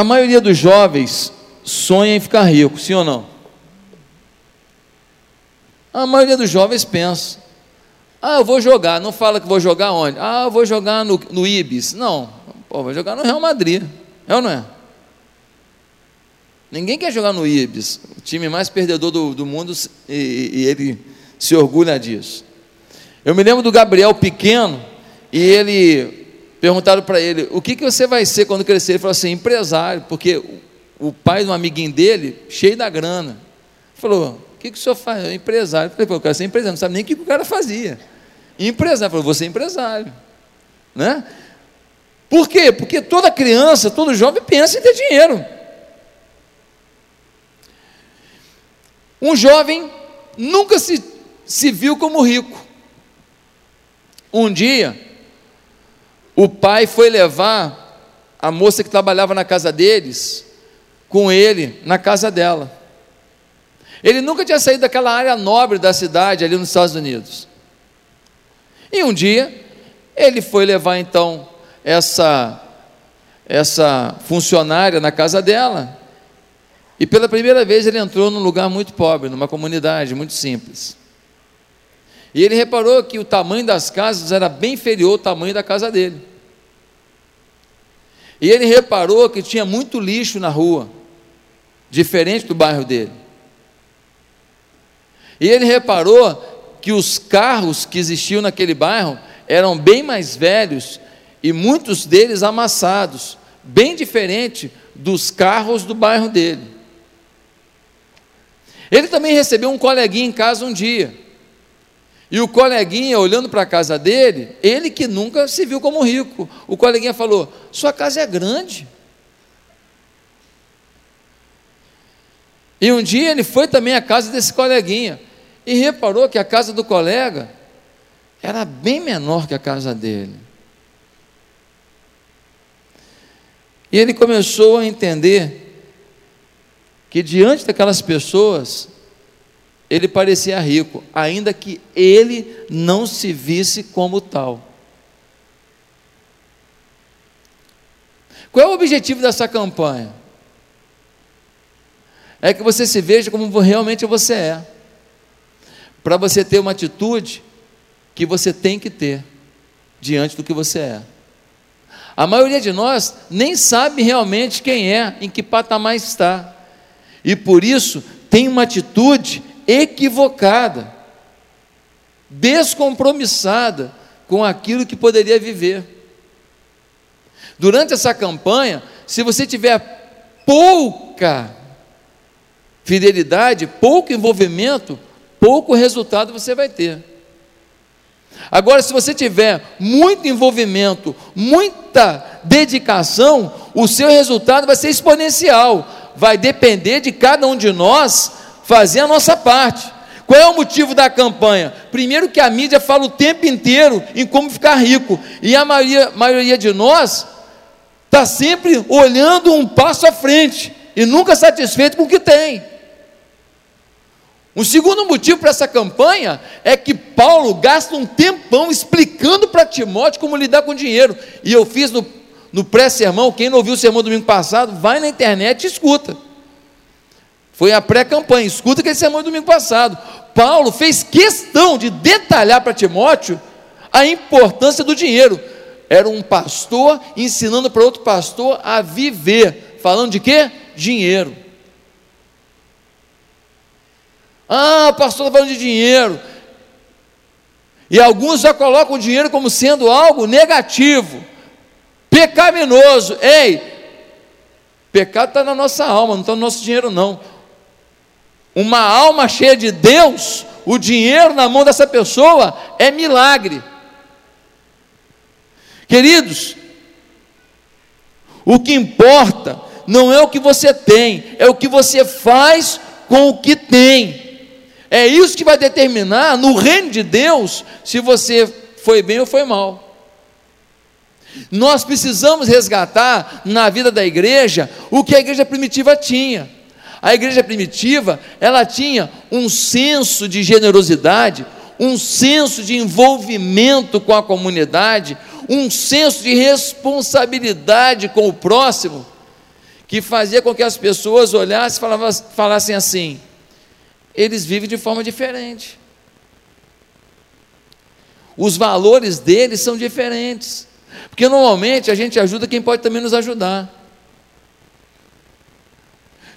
A maioria dos jovens sonha em ficar rico, sim ou não? A maioria dos jovens pensa: ah, eu vou jogar, não fala que vou jogar onde? Ah, eu vou jogar no, no Ibis. Não, pô, vou jogar no Real Madrid. É ou não é? Ninguém quer jogar no Ibis, o time mais perdedor do, do mundo, e, e ele se orgulha disso. Eu me lembro do Gabriel pequeno, e ele perguntaram para ele: o que, que você vai ser quando crescer? Ele falou assim: empresário, porque o, pai de um amiguinho dele, cheio da grana, falou: o que, que o senhor faz? Eu, empresário. Eu falei: eu quero ser empresário, não sabe nem o que, que o cara fazia. empresário, falou: você é empresário, né? Por quê? Porque toda criança, todo jovem pensa em ter dinheiro. Um jovem nunca se, se viu como rico. Um dia, o pai foi levar a moça que trabalhava na casa deles com ele na casa dela. Ele nunca tinha saído daquela área nobre da cidade ali nos Estados Unidos. E um dia, ele foi levar então essa essa funcionária na casa dela e pela primeira vez ele entrou num lugar muito pobre, numa comunidade muito simples. E ele reparou que o tamanho das casas era bem inferior ao tamanho da casa dele. E ele reparou que tinha muito lixo na rua, diferente do bairro dele. E ele reparou que os carros que existiam naquele bairro eram bem mais velhos e muitos deles amassados, bem diferente dos carros do bairro dele. Ele também recebeu um coleguinha em casa um dia. E o coleguinha, olhando para a casa dele, ele que nunca se viu como rico, o coleguinha falou: Sua casa é grande. E um dia ele foi também à casa desse coleguinha e reparou que a casa do colega era bem menor que a casa dele. E ele começou a entender que diante daquelas pessoas, ele parecia rico, ainda que ele não se visse como tal. Qual é o objetivo dessa campanha? É que você se veja como realmente você é, para você ter uma atitude que você tem que ter diante do que você é. A maioria de nós nem sabe realmente quem é, em que patamar está e por isso tem uma atitude equivocada, descompromissada com aquilo que poderia viver. Durante essa campanha, se você tiver pouca fidelidade, pouco envolvimento, pouco resultado você vai ter. Agora, se você tiver muito envolvimento, muita dedicação, o seu resultado vai ser exponencial vai depender de cada um de nós fazer a nossa parte. Qual é o motivo da campanha? Primeiro, que a mídia fala o tempo inteiro em como ficar rico, e a maioria, maioria de nós está sempre olhando um passo à frente e nunca satisfeito com o que tem. Um segundo motivo para essa campanha é que Paulo gasta um tempão explicando para Timóteo como lidar com dinheiro. E eu fiz no no pré-sermão, quem não ouviu o sermão domingo passado, vai na internet e escuta. Foi a pré-campanha, escuta aquele sermão do domingo passado. Paulo fez questão de detalhar para Timóteo a importância do dinheiro. Era um pastor ensinando para outro pastor a viver. Falando de quê? Dinheiro. Ah, pastor está falando de dinheiro. E alguns já colocam o dinheiro como sendo algo negativo pecaminoso. Ei, pecado está na nossa alma, não está no nosso dinheiro, não. Uma alma cheia de Deus, o dinheiro na mão dessa pessoa é milagre. Queridos, o que importa não é o que você tem, é o que você faz com o que tem. É isso que vai determinar no reino de Deus se você foi bem ou foi mal. Nós precisamos resgatar na vida da igreja o que a igreja primitiva tinha. A igreja primitiva, ela tinha um senso de generosidade, um senso de envolvimento com a comunidade, um senso de responsabilidade com o próximo, que fazia com que as pessoas olhassem e falassem, falassem assim: eles vivem de forma diferente. Os valores deles são diferentes. Porque normalmente a gente ajuda quem pode também nos ajudar.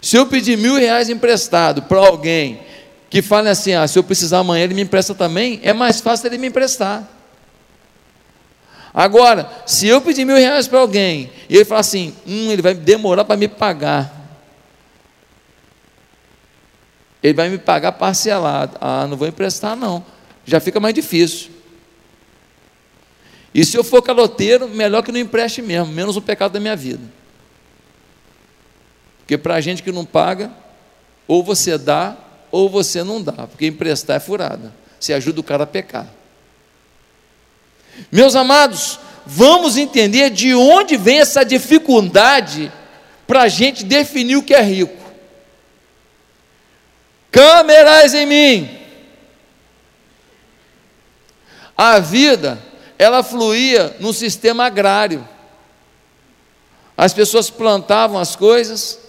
Se eu pedir mil reais emprestado para alguém que fale assim, ah, se eu precisar amanhã ele me empresta também, é mais fácil ele me emprestar. Agora, se eu pedir mil reais para alguém e ele falar assim, hum, ele vai demorar para me pagar, ele vai me pagar parcelado. Ah, não vou emprestar, não. Já fica mais difícil. E se eu for caloteiro, melhor que não empreste mesmo, menos o pecado da minha vida. Porque para a gente que não paga, ou você dá, ou você não dá, porque emprestar é furada. Você ajuda o cara a pecar. Meus amados, vamos entender de onde vem essa dificuldade para a gente definir o que é rico. Camerais em mim. A vida, ela fluía no sistema agrário. As pessoas plantavam as coisas,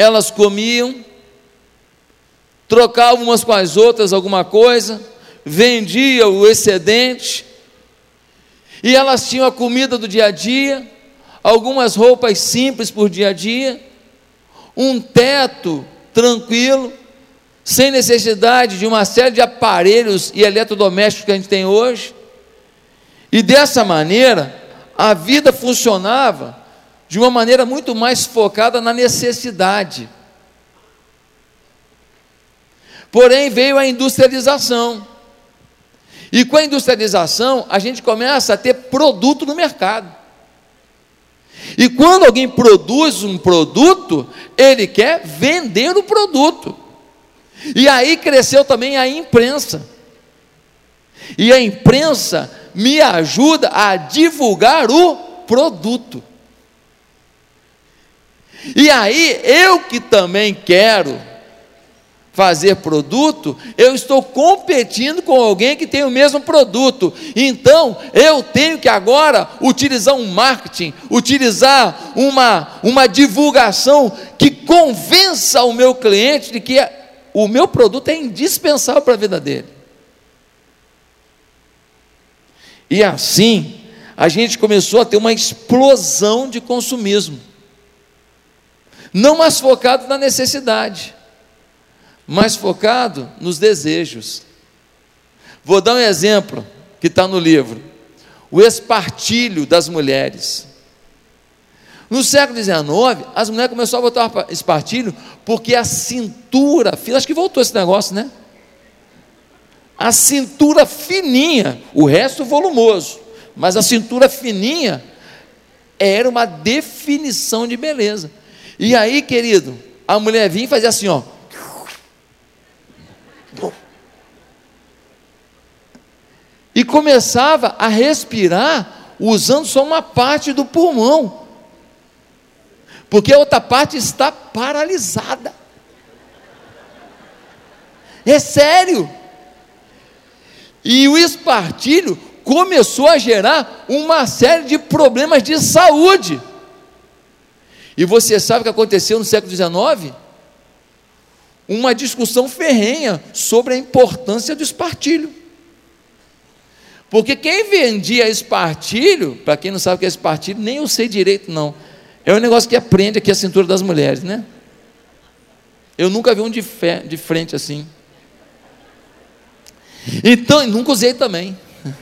elas comiam, trocavam umas com as outras alguma coisa, vendia o excedente, e elas tinham a comida do dia a dia, algumas roupas simples por dia a dia, um teto tranquilo, sem necessidade de uma série de aparelhos e eletrodomésticos que a gente tem hoje. E dessa maneira, a vida funcionava de uma maneira muito mais focada na necessidade. Porém, veio a industrialização. E com a industrialização, a gente começa a ter produto no mercado. E quando alguém produz um produto, ele quer vender o produto. E aí cresceu também a imprensa. E a imprensa me ajuda a divulgar o produto. E aí eu que também quero fazer produto, eu estou competindo com alguém que tem o mesmo produto. Então, eu tenho que agora utilizar um marketing, utilizar uma, uma divulgação que convença o meu cliente de que o meu produto é indispensável para a vida dele. E assim, a gente começou a ter uma explosão de consumismo. Não mais focado na necessidade mais focado nos desejos. Vou dar um exemplo que está no livro: o espartilho das mulheres. No século XIX, as mulheres começaram a botar espartilho porque a cintura, acho que voltou esse negócio, né? A cintura fininha, o resto volumoso, mas a cintura fininha era uma definição de beleza. E aí, querido, a mulher vinha e fazia assim, ó, E começava a respirar usando só uma parte do pulmão, porque a outra parte está paralisada. É sério. E o espartilho começou a gerar uma série de problemas de saúde. E você sabe o que aconteceu no século XIX? uma discussão ferrenha sobre a importância do espartilho. Porque quem vendia espartilho, para quem não sabe o que é espartilho, nem eu sei direito, não. É um negócio que aprende aqui a cintura das mulheres, né? Eu nunca vi um de, fé, de frente assim. Então, nunca usei também.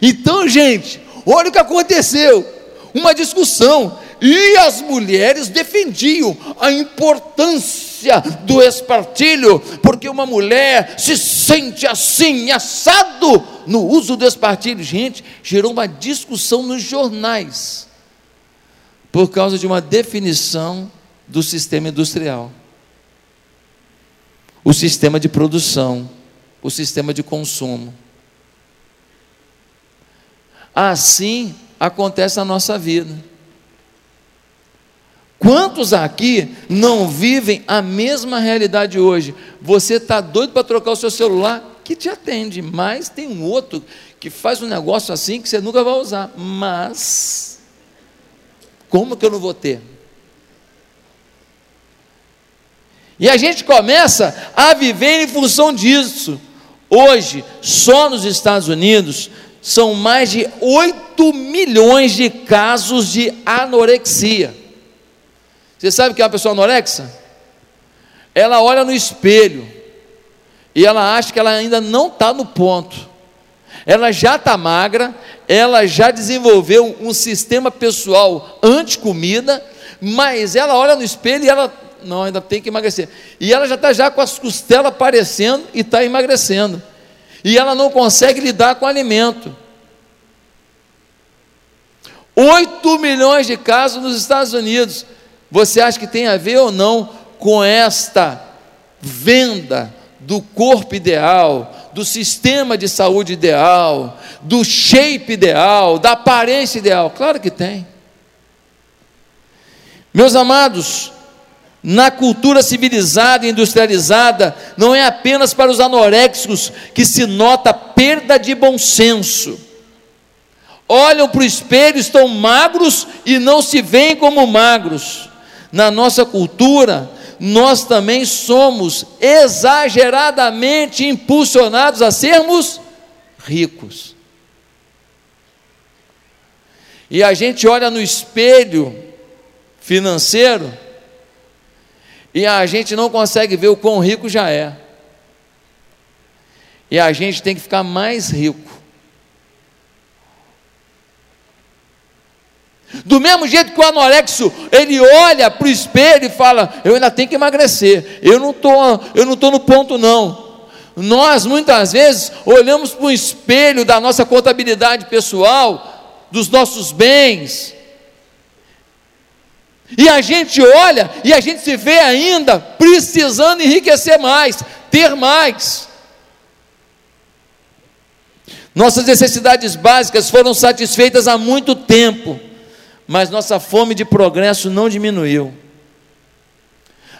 Então, gente, olha o que aconteceu. Uma discussão e as mulheres defendiam a importância do espartilho, porque uma mulher se sente assim, assado, no uso do espartilho. Gente, gerou uma discussão nos jornais, por causa de uma definição do sistema industrial, o sistema de produção, o sistema de consumo. Assim acontece na nossa vida. Quantos aqui não vivem a mesma realidade hoje? Você está doido para trocar o seu celular? Que te atende, mas tem um outro que faz um negócio assim que você nunca vai usar. Mas Como que eu não vou ter? E a gente começa a viver em função disso. Hoje, só nos Estados Unidos, são mais de 8 milhões de casos de anorexia. Você sabe o que é uma pessoa anorexa? Ela olha no espelho e ela acha que ela ainda não está no ponto. Ela já está magra, ela já desenvolveu um sistema pessoal anti-comida, mas ela olha no espelho e ela não, ainda tem que emagrecer. E ela já está já com as costelas aparecendo e está emagrecendo. E ela não consegue lidar com alimento. 8 milhões de casos nos Estados Unidos. Você acha que tem a ver ou não com esta venda do corpo ideal, do sistema de saúde ideal, do shape ideal, da aparência ideal? Claro que tem. Meus amados, na cultura civilizada e industrializada, não é apenas para os anoréxicos que se nota perda de bom senso. Olham para o espelho, estão magros e não se veem como magros. Na nossa cultura, nós também somos exageradamente impulsionados a sermos ricos. E a gente olha no espelho financeiro e a gente não consegue ver o quão rico já é. E a gente tem que ficar mais rico. Do mesmo jeito que o anorexo, ele olha para o espelho e fala: Eu ainda tenho que emagrecer, eu não estou eu não tô no ponto, não. Nós, muitas vezes, olhamos para o espelho da nossa contabilidade pessoal, dos nossos bens, e a gente olha e a gente se vê ainda precisando enriquecer mais, ter mais. Nossas necessidades básicas foram satisfeitas há muito tempo, mas nossa fome de progresso não diminuiu.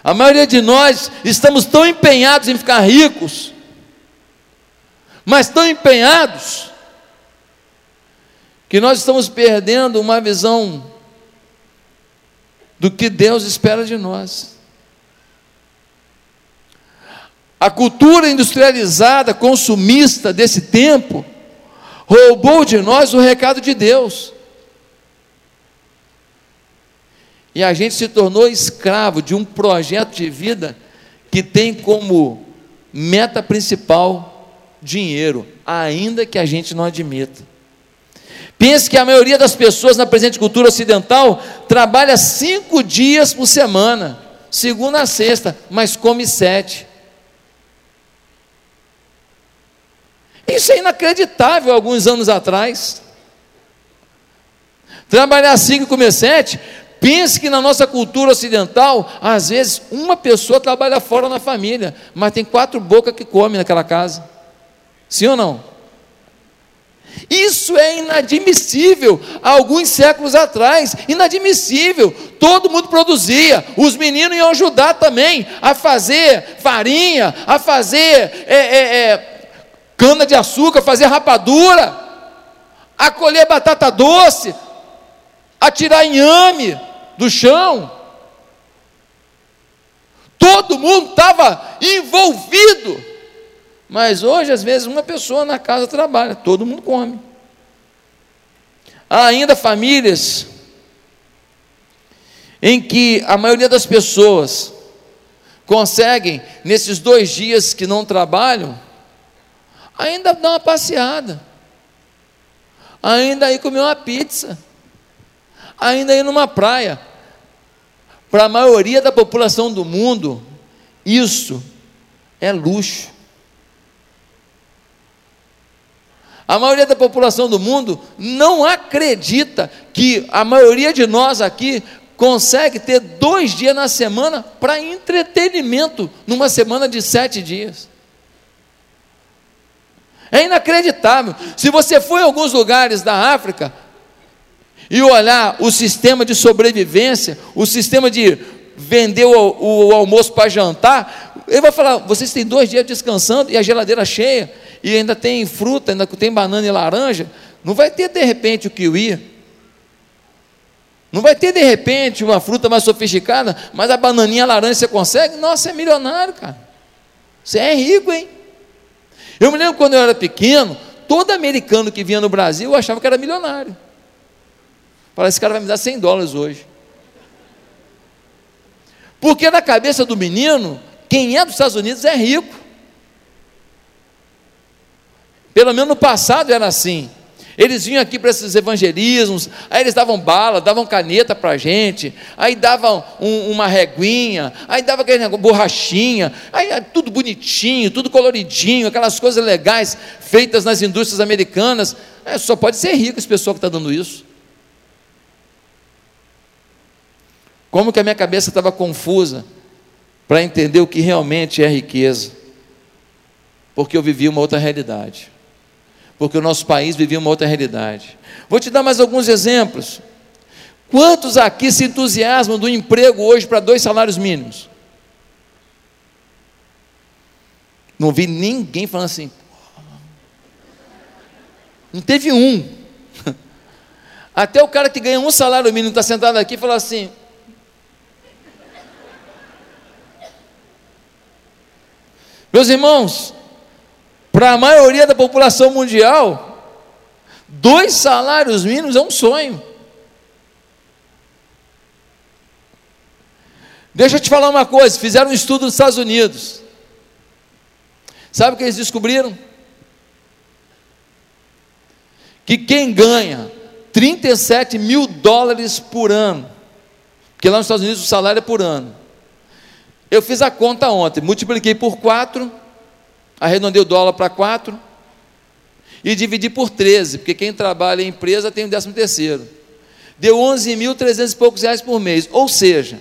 A maioria de nós estamos tão empenhados em ficar ricos, mas tão empenhados, que nós estamos perdendo uma visão do que Deus espera de nós. A cultura industrializada, consumista desse tempo, roubou de nós o recado de Deus. E a gente se tornou escravo de um projeto de vida que tem como meta principal dinheiro, ainda que a gente não admita. Pense que a maioria das pessoas na presente cultura ocidental trabalha cinco dias por semana, segunda a sexta, mas come sete. Isso é inacreditável alguns anos atrás. Trabalhar cinco e comer sete, pense que na nossa cultura ocidental, às vezes uma pessoa trabalha fora na família, mas tem quatro bocas que come naquela casa. Sim ou não? Isso é inadmissível. Há alguns séculos atrás, inadmissível. Todo mundo produzia. Os meninos iam ajudar também a fazer farinha, a fazer é, é, é, cana de açúcar, fazer rapadura, a colher batata doce, a tirar inhame do chão. Todo mundo estava envolvido mas hoje, às vezes, uma pessoa na casa trabalha, todo mundo come. Há ainda famílias em que a maioria das pessoas conseguem, nesses dois dias que não trabalham, ainda dar uma passeada, ainda ir comer uma pizza, ainda ir numa praia. Para a maioria da população do mundo, isso é luxo. A maioria da população do mundo não acredita que a maioria de nós aqui consegue ter dois dias na semana para entretenimento, numa semana de sete dias. É inacreditável. Se você for em alguns lugares da África e olhar o sistema de sobrevivência, o sistema de vender o, o almoço para jantar, ele vai falar: vocês têm dois dias descansando e a geladeira cheia e ainda tem fruta, ainda tem banana e laranja, não vai ter de repente o kiwi. Não vai ter de repente uma fruta mais sofisticada, mas a bananinha a laranja você consegue? Nossa, é milionário, cara. Você é rico, hein? Eu me lembro quando eu era pequeno, todo americano que vinha no Brasil eu achava que era milionário. Falei, esse cara vai me dar 100 dólares hoje. Porque na cabeça do menino, quem é dos Estados Unidos é rico. Pelo menos no passado era assim. Eles vinham aqui para esses evangelismos, aí eles davam bala, davam caneta para a gente, aí davam um, uma reguinha, aí dava aquele negócio, borrachinha, aí tudo bonitinho, tudo coloridinho, aquelas coisas legais feitas nas indústrias americanas. É, só pode ser rico esse pessoal que está dando isso. Como que a minha cabeça estava confusa para entender o que realmente é riqueza? Porque eu vivia uma outra realidade porque o nosso país vivia uma outra realidade. Vou te dar mais alguns exemplos. Quantos aqui se entusiasmam do emprego hoje para dois salários mínimos? Não vi ninguém falando assim. Não teve um. Até o cara que ganha um salário mínimo está sentado aqui e fala assim: Meus irmãos, para a maioria da população mundial, dois salários mínimos é um sonho. Deixa eu te falar uma coisa: fizeram um estudo nos Estados Unidos. Sabe o que eles descobriram? Que quem ganha 37 mil dólares por ano, porque lá nos Estados Unidos o salário é por ano. Eu fiz a conta ontem, multipliquei por quatro arredondei o dólar para 4 e dividi por 13, porque quem trabalha em empresa tem o décimo terceiro. Deu 11.300 e poucos reais por mês. Ou seja,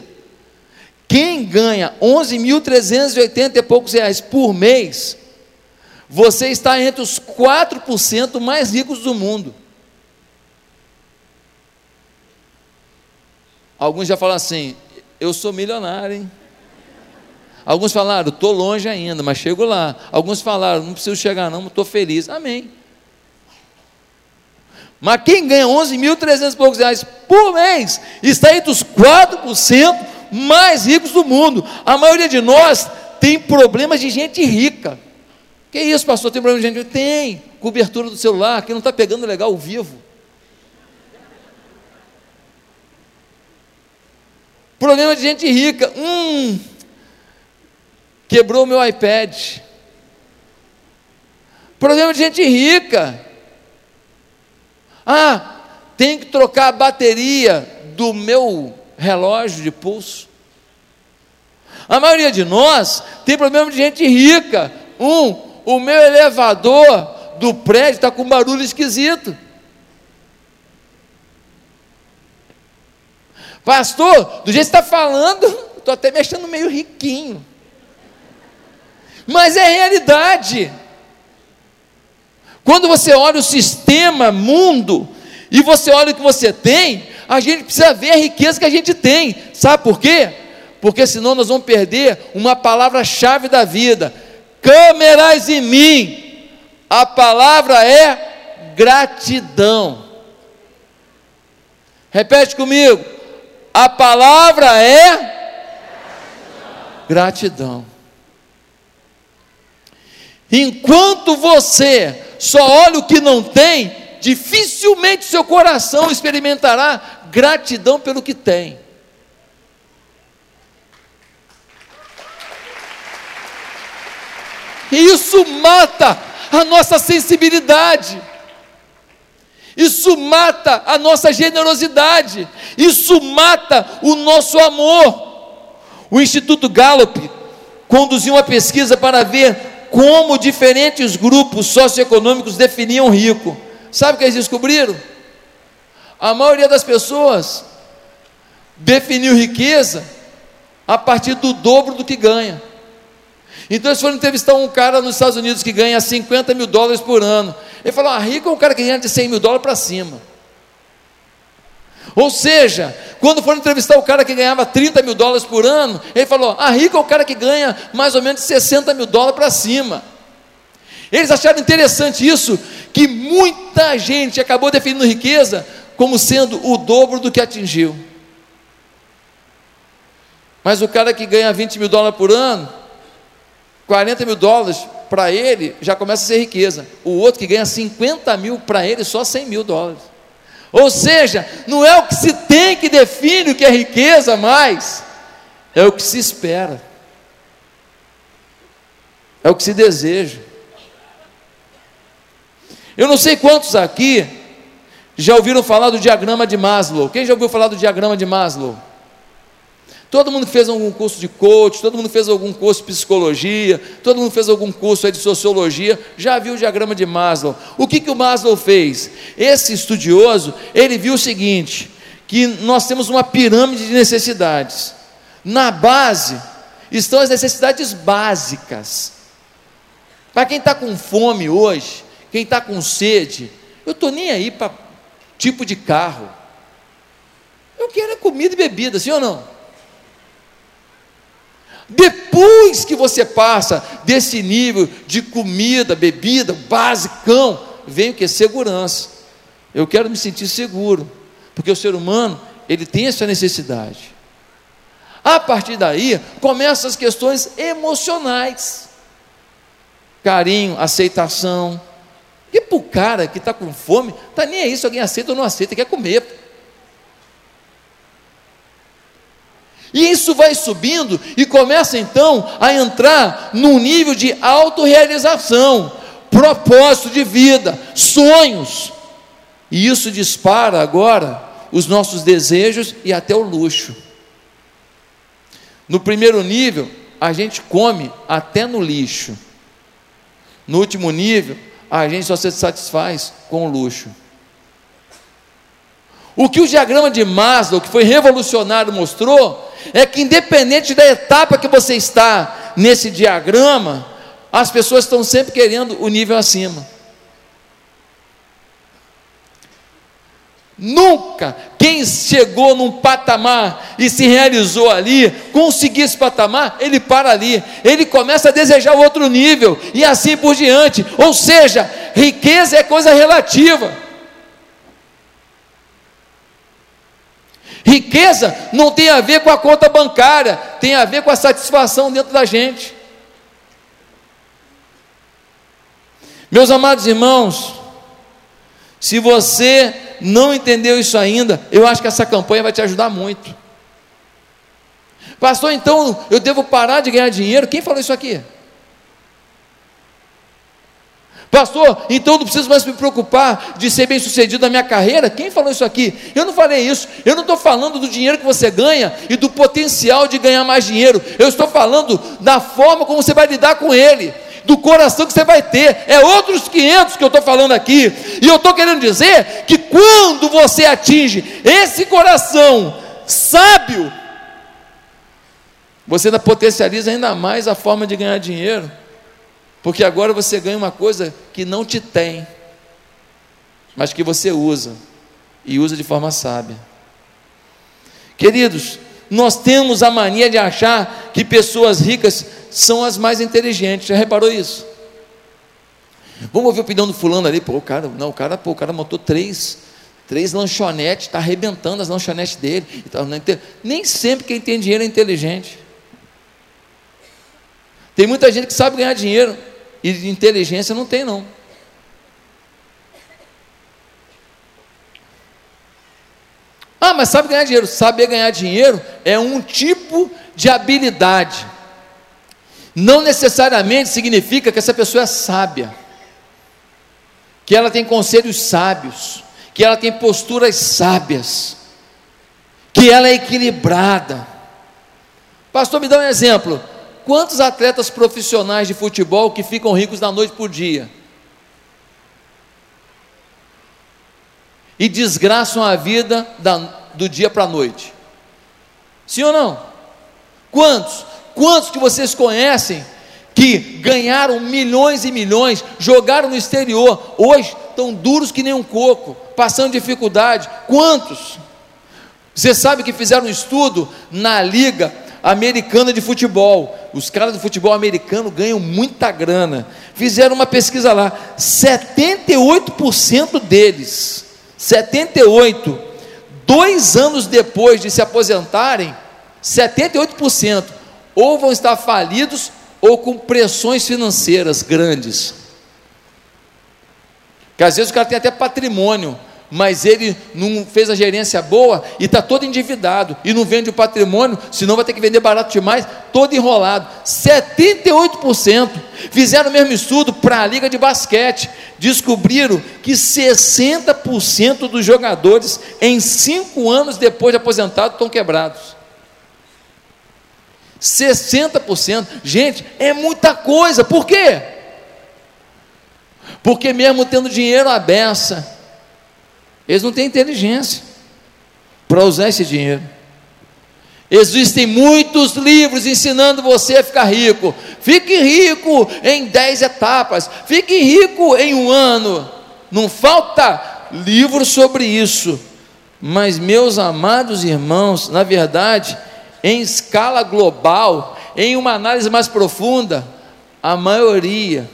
quem ganha 11.380 e poucos reais por mês, você está entre os 4% mais ricos do mundo. Alguns já falam assim: eu sou milionário, hein? Alguns falaram, estou longe ainda, mas chego lá. Alguns falaram, não preciso chegar não, estou feliz. Amém. Mas quem ganha 11.300 e poucos reais por mês está entre os 4% mais ricos do mundo. A maioria de nós tem problemas de gente rica. Que isso, pastor? Tem problema de gente rica? Tem. Cobertura do celular, que não está pegando legal o vivo. Problema de gente rica. Hum, quebrou meu iPad. Problema de gente rica. Ah, tem que trocar a bateria do meu relógio de pulso. A maioria de nós tem problema de gente rica. Um, o meu elevador do prédio está com barulho esquisito. Pastor, do jeito que você está falando, estou até mexendo meio riquinho mas é realidade. Quando você olha o sistema mundo e você olha o que você tem, a gente precisa ver a riqueza que a gente tem. Sabe por quê? Porque senão nós vamos perder uma palavra-chave da vida. Câmeras em mim. A palavra é gratidão. Repete comigo. A palavra é gratidão. Enquanto você só olha o que não tem, dificilmente seu coração experimentará gratidão pelo que tem. E isso mata a nossa sensibilidade. Isso mata a nossa generosidade. Isso mata o nosso amor. O Instituto Gallup conduziu uma pesquisa para ver como diferentes grupos socioeconômicos definiam rico. Sabe o que eles descobriram? A maioria das pessoas definiu riqueza a partir do dobro do que ganha. Então eles foram entrevistar um cara nos Estados Unidos que ganha 50 mil dólares por ano. Ele falou: ah, rico é um cara que ganha de 100 mil dólares para cima. Ou seja, quando foram entrevistar o cara que ganhava 30 mil dólares por ano, ele falou: ah, rico é o cara que ganha mais ou menos 60 mil dólares para cima. Eles acharam interessante isso, que muita gente acabou definindo riqueza como sendo o dobro do que atingiu. Mas o cara que ganha 20 mil dólares por ano, 40 mil dólares para ele já começa a ser riqueza. O outro que ganha 50 mil para ele, só 100 mil dólares. Ou seja, não é o que se tem que define o que é riqueza mais, é o que se espera, é o que se deseja. Eu não sei quantos aqui já ouviram falar do diagrama de Maslow. Quem já ouviu falar do diagrama de Maslow? Todo mundo fez algum curso de coach, todo mundo fez algum curso de psicologia, todo mundo fez algum curso de sociologia, já viu o diagrama de Maslow. O que, que o Maslow fez? Esse estudioso, ele viu o seguinte, que nós temos uma pirâmide de necessidades. Na base estão as necessidades básicas. Para quem está com fome hoje, quem está com sede, eu estou nem aí para tipo de carro. Eu quero é comida e bebida, sim ou não? Depois que você passa desse nível de comida, bebida, basicão, vem o que? Segurança. Eu quero me sentir seguro, porque o ser humano, ele tem essa necessidade. A partir daí, começam as questões emocionais. Carinho, aceitação. E para o cara que está com fome, está nem aí se alguém aceita ou não aceita, quer comer. E isso vai subindo e começa então a entrar num nível de autorrealização, propósito de vida, sonhos. E isso dispara agora os nossos desejos e até o luxo. No primeiro nível, a gente come até no lixo. No último nível, a gente só se satisfaz com o luxo. O que o diagrama de Maslow, que foi revolucionário, mostrou é que, independente da etapa que você está nesse diagrama, as pessoas estão sempre querendo o nível acima. Nunca quem chegou num patamar e se realizou ali, conseguiu esse patamar, ele para ali, ele começa a desejar outro nível e assim por diante. Ou seja, riqueza é coisa relativa. Riqueza não tem a ver com a conta bancária, tem a ver com a satisfação dentro da gente. Meus amados irmãos, se você não entendeu isso ainda, eu acho que essa campanha vai te ajudar muito. Pastor, então eu devo parar de ganhar dinheiro? Quem falou isso aqui? Pastor, então não preciso mais me preocupar de ser bem sucedido na minha carreira? Quem falou isso aqui? Eu não falei isso. Eu não estou falando do dinheiro que você ganha e do potencial de ganhar mais dinheiro. Eu estou falando da forma como você vai lidar com ele, do coração que você vai ter. É outros 500 que eu estou falando aqui. E eu estou querendo dizer que quando você atinge esse coração sábio, você ainda potencializa ainda mais a forma de ganhar dinheiro. Porque agora você ganha uma coisa que não te tem, mas que você usa, e usa de forma sábia. Queridos, nós temos a mania de achar que pessoas ricas são as mais inteligentes, já reparou isso? Vamos ouvir a opinião do fulano ali, pô, o cara, não, o cara, pô, o cara montou três, três lanchonetes, está arrebentando as lanchonetes dele. Nem sempre quem tem dinheiro é inteligente. Tem muita gente que sabe ganhar dinheiro, e inteligência não tem, não. Ah, mas sabe ganhar dinheiro? Saber ganhar dinheiro é um tipo de habilidade. Não necessariamente significa que essa pessoa é sábia, que ela tem conselhos sábios, que ela tem posturas sábias, que ela é equilibrada. Pastor, me dá um exemplo. Quantos atletas profissionais de futebol que ficam ricos da noite por dia? E desgraçam a vida da, do dia para a noite? Sim ou não? Quantos? Quantos que vocês conhecem que ganharam milhões e milhões, jogaram no exterior, hoje estão duros que nem um coco, passando dificuldade? Quantos? Você sabe que fizeram um estudo na liga americana de futebol. Os caras do futebol americano ganham muita grana. Fizeram uma pesquisa lá, 78% deles 78, dois anos depois de se aposentarem, 78% ou vão estar falidos ou com pressões financeiras grandes. Que às vezes o cara tem até patrimônio, mas ele não fez a gerência boa e está todo endividado e não vende o patrimônio, senão vai ter que vender barato demais, todo enrolado. 78% fizeram o mesmo estudo para a liga de basquete, descobriram que 60% dos jogadores em cinco anos depois de aposentado estão quebrados. 60%, gente, é muita coisa. Por quê? Porque mesmo tendo dinheiro à beça, eles não têm inteligência para usar esse dinheiro. Existem muitos livros ensinando você a ficar rico. Fique rico em dez etapas. Fique rico em um ano. Não falta livro sobre isso. Mas, meus amados irmãos, na verdade, em escala global, em uma análise mais profunda, a maioria,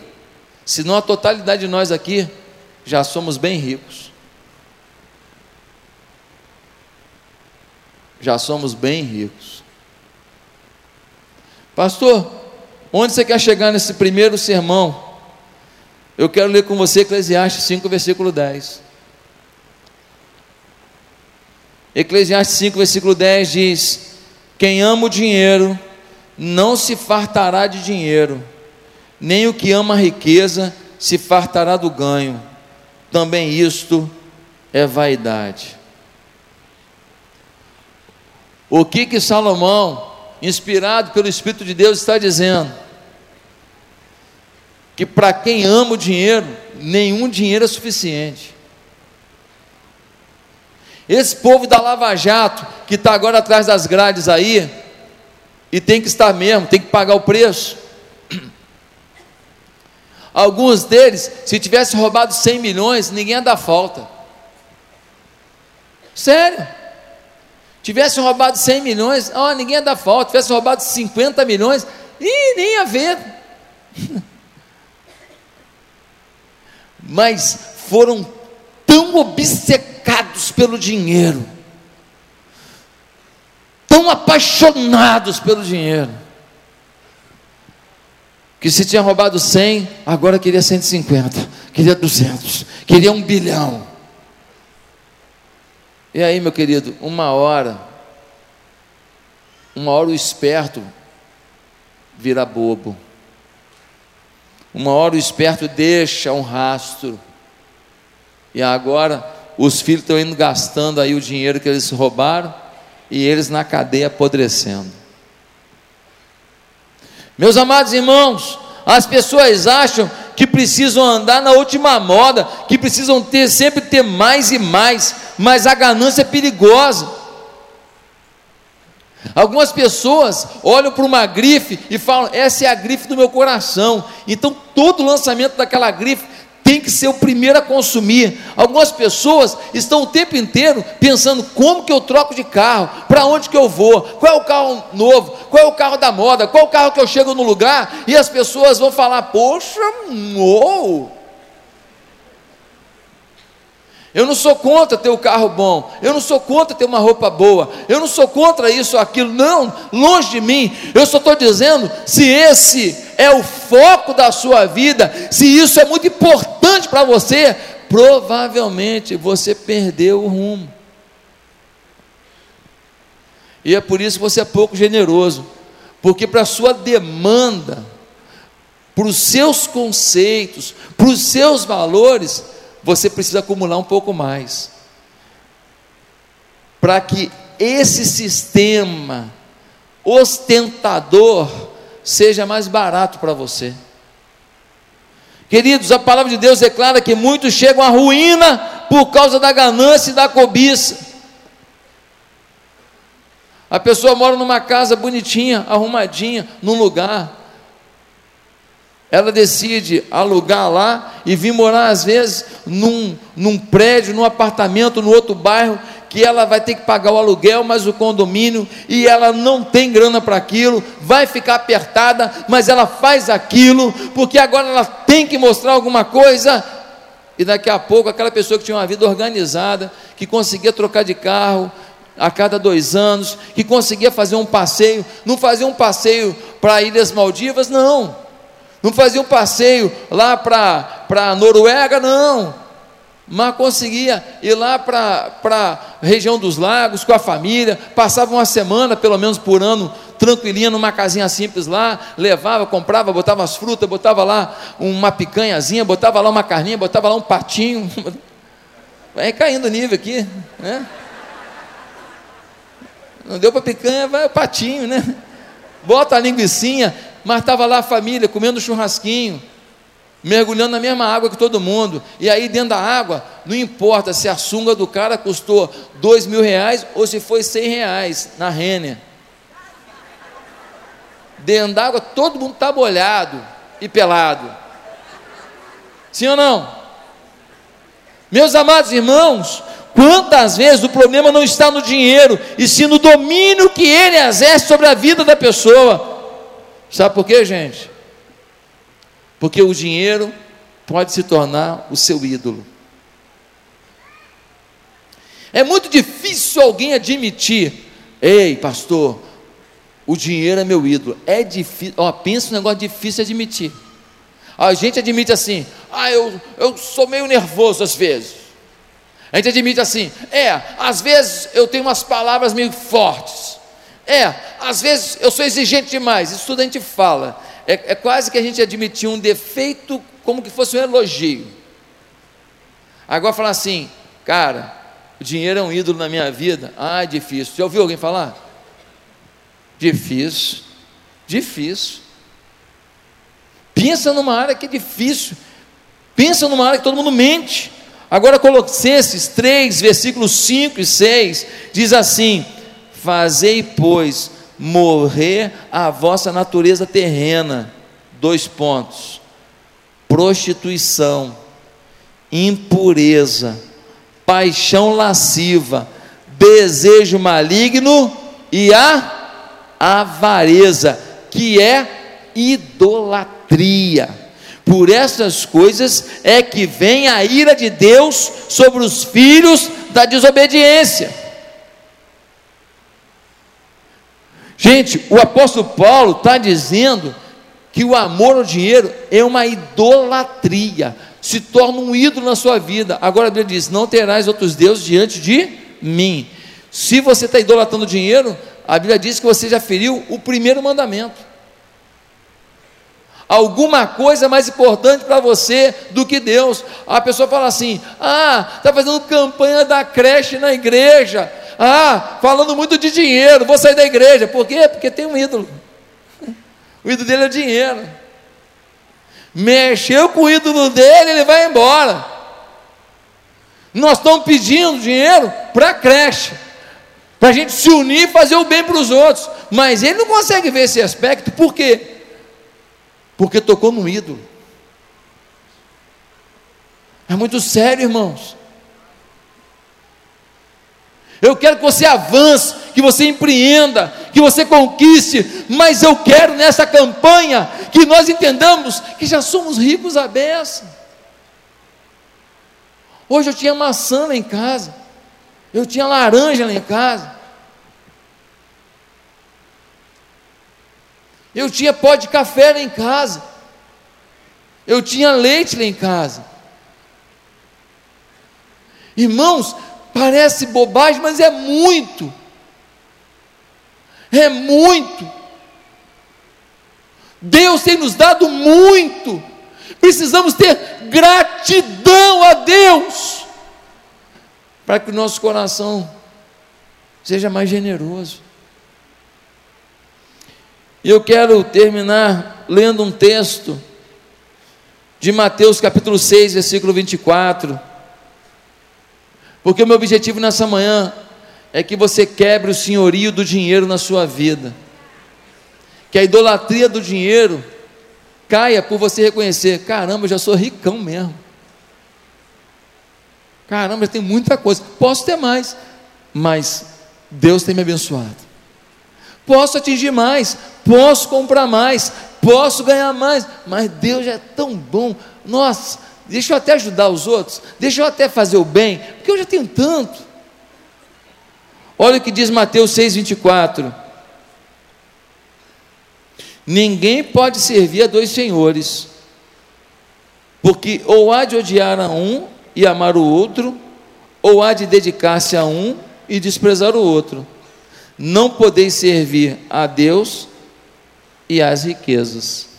se não a totalidade de nós aqui, já somos bem ricos. Já somos bem ricos. Pastor, onde você quer chegar nesse primeiro sermão? Eu quero ler com você Eclesiastes 5, versículo 10. Eclesiastes 5, versículo 10 diz: Quem ama o dinheiro não se fartará de dinheiro, nem o que ama a riqueza se fartará do ganho. Também isto é vaidade. O que que Salomão, inspirado pelo Espírito de Deus, está dizendo? Que para quem ama o dinheiro, nenhum dinheiro é suficiente. Esse povo da Lava Jato, que está agora atrás das grades aí, e tem que estar mesmo, tem que pagar o preço. Alguns deles, se tivesse roubado 100 milhões, ninguém ia dar falta. Sério tivesse roubado 100 milhões, oh, ninguém ia dar falta, tivesse roubado 50 milhões, e nem ia ver. Mas foram tão obcecados pelo dinheiro, tão apaixonados pelo dinheiro, que se tinha roubado 100, agora queria 150, queria 200, queria um bilhão. E aí, meu querido, uma hora, uma hora o esperto vira bobo. Uma hora o esperto deixa um rastro. E agora os filhos estão indo gastando aí o dinheiro que eles roubaram e eles na cadeia apodrecendo. Meus amados irmãos, as pessoas acham que precisam andar na última moda, que precisam ter sempre ter mais e mais, mas a ganância é perigosa. Algumas pessoas olham para uma grife e falam: essa é a grife do meu coração. Então todo lançamento daquela grife tem que ser o primeiro a consumir. Algumas pessoas estão o tempo inteiro pensando como que eu troco de carro, para onde que eu vou, qual é o carro novo, qual é o carro da moda, qual é o carro que eu chego no lugar, e as pessoas vão falar: "Poxa, uou, eu não sou contra ter um carro bom, eu não sou contra ter uma roupa boa, eu não sou contra isso ou aquilo, não, longe de mim. Eu só estou dizendo: se esse é o foco da sua vida, se isso é muito importante para você, provavelmente você perdeu o rumo. E é por isso que você é pouco generoso, porque para a sua demanda, para os seus conceitos, para os seus valores, você precisa acumular um pouco mais. Para que esse sistema ostentador seja mais barato para você. Queridos, a palavra de Deus declara que muitos chegam à ruína por causa da ganância e da cobiça. A pessoa mora numa casa bonitinha, arrumadinha, num lugar, ela decide alugar lá e vir morar, às vezes, num, num prédio, num apartamento, no outro bairro, que ela vai ter que pagar o aluguel, mas o condomínio, e ela não tem grana para aquilo, vai ficar apertada, mas ela faz aquilo, porque agora ela tem que mostrar alguma coisa. e daqui a pouco aquela pessoa que tinha uma vida organizada, que conseguia trocar de carro a cada dois anos, que conseguia fazer um passeio, não fazia um passeio para Ilhas Maldivas, não, não fazia um passeio lá para a Noruega, não, mas conseguia ir lá para a região dos lagos com a família, passava uma semana pelo menos por ano tranquilinha numa casinha simples lá, levava, comprava, botava as frutas, botava lá uma picanhazinha, botava lá uma carninha, botava lá um patinho. Vai caindo o nível aqui, né? Não deu para picanha, vai o patinho, né? Bota a linguiçinha, mas estava lá a família comendo churrasquinho, mergulhando na mesma água que todo mundo. E aí dentro da água, não importa se a sunga do cara custou dois mil reais ou se foi cem reais na Renner dentro d'água, todo mundo está molhado e pelado. Sim ou não? Meus amados irmãos, quantas vezes o problema não está no dinheiro, e sim no domínio que ele exerce sobre a vida da pessoa. Sabe por quê, gente? Porque o dinheiro pode se tornar o seu ídolo. É muito difícil alguém admitir, ei, pastor, o dinheiro é meu ídolo. É difícil, ó, pensa um negócio difícil de admitir. A gente admite assim, ah, eu, eu sou meio nervoso às vezes. A gente admite assim, é, às vezes eu tenho umas palavras meio fortes. É, às vezes eu sou exigente demais. Isso tudo a gente fala. É, é quase que a gente admitir um defeito como que fosse um elogio. Agora falar assim, cara, o dinheiro é um ídolo na minha vida. Ah, é difícil. Já ouviu alguém falar? Difícil, difícil. Pensa numa área que é difícil. Pensa numa área que todo mundo mente. Agora, Colossenses 3, versículos 5 e 6, diz assim: Fazei, pois, morrer a vossa natureza terrena. Dois pontos: prostituição, impureza, paixão lasciva, desejo maligno e a avareza, que é idolatria. Por essas coisas é que vem a ira de Deus sobre os filhos da desobediência. Gente, o apóstolo Paulo está dizendo que o amor ao dinheiro é uma idolatria, se torna um ídolo na sua vida. Agora a Bíblia diz: Não terás outros deuses diante de mim. Se você está idolatrando dinheiro, a Bíblia diz que você já feriu o primeiro mandamento. Alguma coisa mais importante para você do que Deus. A pessoa fala assim: ah, está fazendo campanha da creche na igreja. Ah, falando muito de dinheiro, vou sair da igreja. Por quê? Porque tem um ídolo. O ídolo dele é dinheiro. Mexeu com o ídolo dele, ele vai embora. Nós estamos pedindo dinheiro para a creche para a gente se unir e fazer o bem para os outros. Mas ele não consegue ver esse aspecto, por quê? Porque tocou no ídolo. É muito sério, irmãos. Eu quero que você avance, que você empreenda, que você conquiste, mas eu quero nessa campanha que nós entendamos que já somos ricos à beça. Hoje eu tinha maçã lá em casa, eu tinha laranja lá em casa, Eu tinha pó de café lá em casa. Eu tinha leite lá em casa. Irmãos, parece bobagem, mas é muito. É muito. Deus tem nos dado muito. Precisamos ter gratidão a Deus para que o nosso coração seja mais generoso. E eu quero terminar lendo um texto de Mateus capítulo 6, versículo 24. Porque o meu objetivo nessa manhã é que você quebre o senhorio do dinheiro na sua vida. Que a idolatria do dinheiro caia por você reconhecer: caramba, eu já sou ricão mesmo. Caramba, tenho muita coisa. Posso ter mais, mas Deus tem me abençoado. Posso atingir mais, posso comprar mais, posso ganhar mais, mas Deus é tão bom. Nossa, deixa eu até ajudar os outros, deixa eu até fazer o bem, porque eu já tenho tanto. Olha o que diz Mateus 6,24: Ninguém pode servir a dois senhores, porque ou há de odiar a um e amar o outro, ou há de dedicar-se a um e desprezar o outro. Não podeis servir a Deus e às riquezas.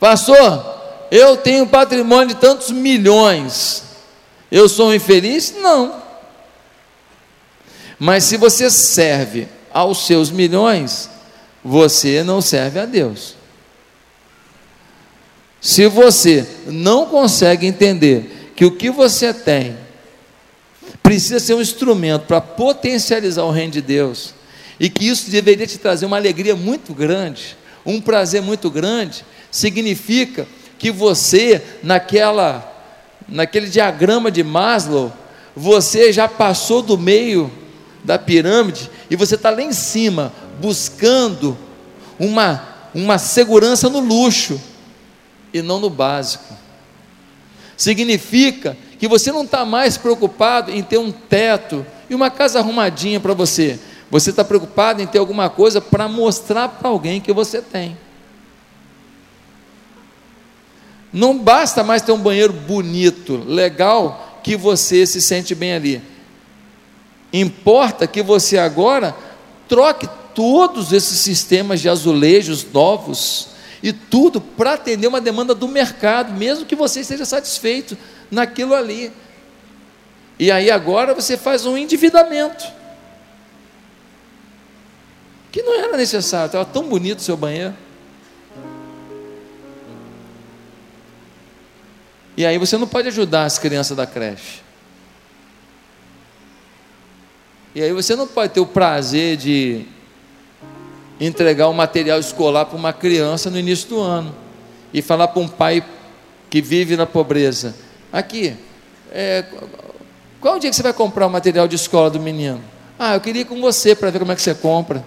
Pastor, eu tenho patrimônio de tantos milhões. Eu sou infeliz? Não. Mas se você serve aos seus milhões, você não serve a Deus. Se você não consegue entender que o que você tem precisa ser um instrumento para potencializar o reino de Deus, e que isso deveria te trazer uma alegria muito grande, um prazer muito grande, significa que você, naquela, naquele diagrama de Maslow, você já passou do meio da pirâmide e você está lá em cima, buscando uma, uma segurança no luxo e não no básico. Significa que você não está mais preocupado em ter um teto e uma casa arrumadinha para você. Você está preocupado em ter alguma coisa para mostrar para alguém que você tem. Não basta mais ter um banheiro bonito, legal, que você se sente bem ali. Importa que você agora troque todos esses sistemas de azulejos novos e tudo para atender uma demanda do mercado, mesmo que você esteja satisfeito naquilo ali. E aí agora você faz um endividamento. Que não era necessário, estava tão bonito o seu banheiro. E aí você não pode ajudar as crianças da creche. E aí você não pode ter o prazer de entregar o material escolar para uma criança no início do ano e falar para um pai que vive na pobreza: aqui, é, qual o dia que você vai comprar o material de escola do menino? Ah, eu queria ir com você para ver como é que você compra.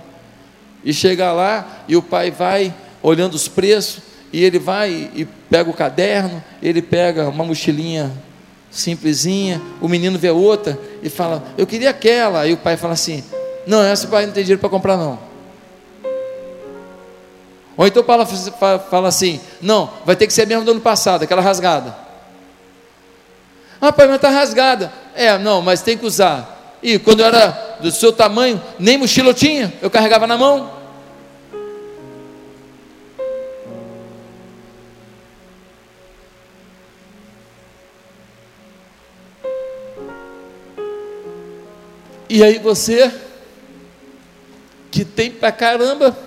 E chega lá e o pai vai olhando os preços e ele vai e pega o caderno, ele pega uma mochilinha simplesinha, o menino vê outra e fala, eu queria aquela, aí o pai fala assim, não, essa o pai não tem dinheiro para comprar não. Ou então fala, fala assim, não, vai ter que ser mesmo do ano passado, aquela rasgada. Ah, pai, mas está rasgada. É, não, mas tem que usar. E quando eu era do seu tamanho, nem mochila eu tinha, eu carregava na mão. E aí você, que tem pra caramba,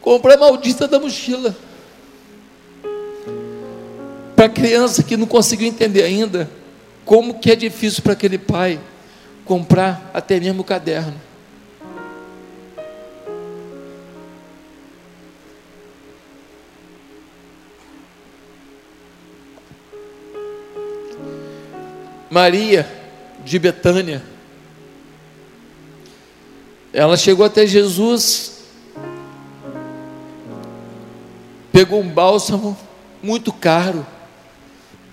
compra a maldita da mochila. Para criança que não conseguiu entender ainda como que é difícil para aquele pai comprar até mesmo o caderno. Maria de Betânia. Ela chegou até Jesus, pegou um bálsamo muito caro,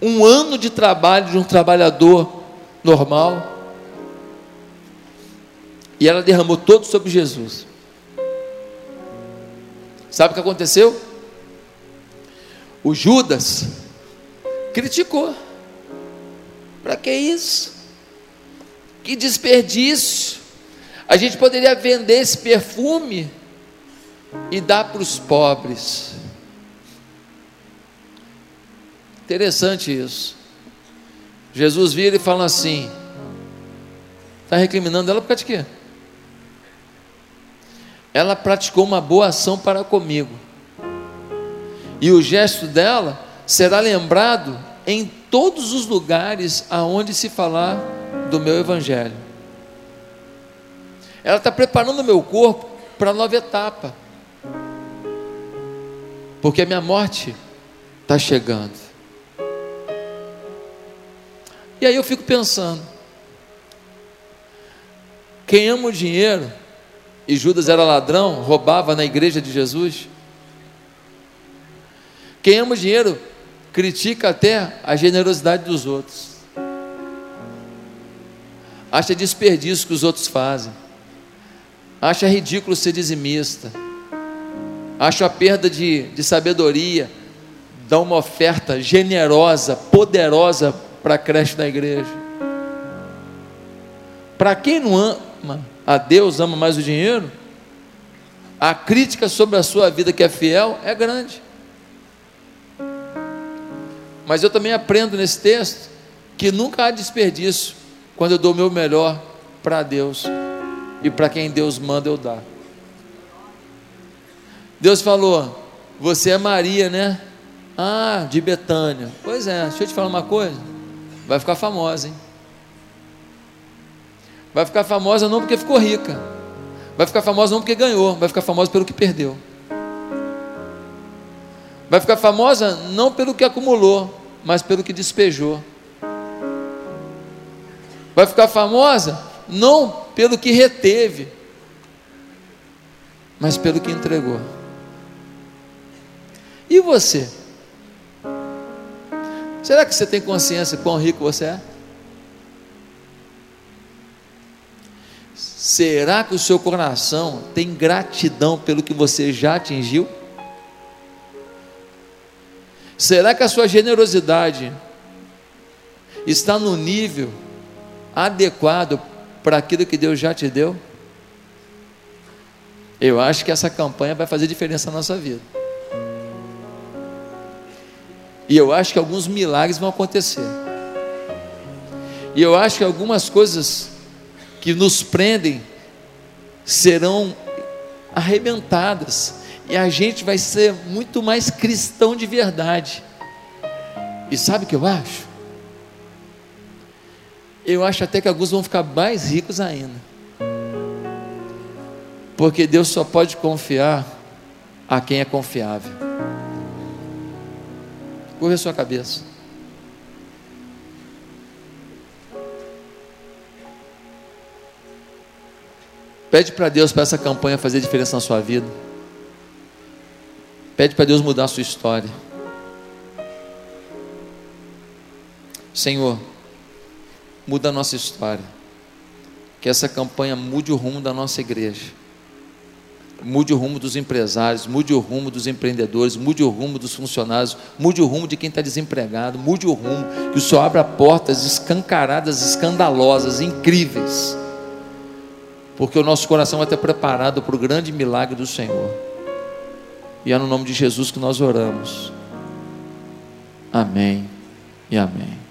um ano de trabalho de um trabalhador normal, e ela derramou todo sobre Jesus. Sabe o que aconteceu? O Judas criticou. Para que isso? Que desperdício! A gente poderia vender esse perfume e dar para os pobres. Interessante isso. Jesus vira e fala assim: está recriminando ela por causa de quê? Ela praticou uma boa ação para comigo, e o gesto dela será lembrado em todos os lugares aonde se falar do meu evangelho. Ela está preparando o meu corpo para a nova etapa. Porque a minha morte está chegando. E aí eu fico pensando: quem ama o dinheiro e Judas era ladrão, roubava na igreja de Jesus? Quem ama o dinheiro critica até a generosidade dos outros, acha desperdício que os outros fazem, acha ridículo ser dizimista, acha a perda de, de sabedoria, dá uma oferta generosa, poderosa para a creche da igreja. Para quem não ama a Deus, ama mais o dinheiro, a crítica sobre a sua vida que é fiel é grande. Mas eu também aprendo nesse texto que nunca há desperdício quando eu dou o meu melhor para Deus e para quem Deus manda eu dar. Deus falou: Você é Maria, né? Ah, de Betânia. Pois é, deixa eu te falar uma coisa. Vai ficar famosa, hein? Vai ficar famosa não porque ficou rica. Vai ficar famosa não porque ganhou. Vai ficar famosa pelo que perdeu. Vai ficar famosa não pelo que acumulou, mas pelo que despejou. Vai ficar famosa não pelo que reteve, mas pelo que entregou. E você? Será que você tem consciência quão rico você é? Será que o seu coração tem gratidão pelo que você já atingiu? Será que a sua generosidade está no nível adequado para aquilo que Deus já te deu? Eu acho que essa campanha vai fazer diferença na nossa vida. E eu acho que alguns milagres vão acontecer. E eu acho que algumas coisas que nos prendem serão arrebentadas. E a gente vai ser muito mais cristão de verdade. E sabe o que eu acho? Eu acho até que alguns vão ficar mais ricos ainda. Porque Deus só pode confiar a quem é confiável. Curva a sua cabeça. Pede para Deus para essa campanha fazer diferença na sua vida. Pede para Deus mudar a sua história. Senhor, muda a nossa história. Que essa campanha mude o rumo da nossa igreja. Mude o rumo dos empresários, mude o rumo dos empreendedores, mude o rumo dos funcionários, mude o rumo de quem está desempregado, mude o rumo, que o Senhor abra portas escancaradas, escandalosas, incríveis porque o nosso coração vai estar preparado para o grande milagre do Senhor. E é no nome de Jesus que nós oramos. Amém e amém.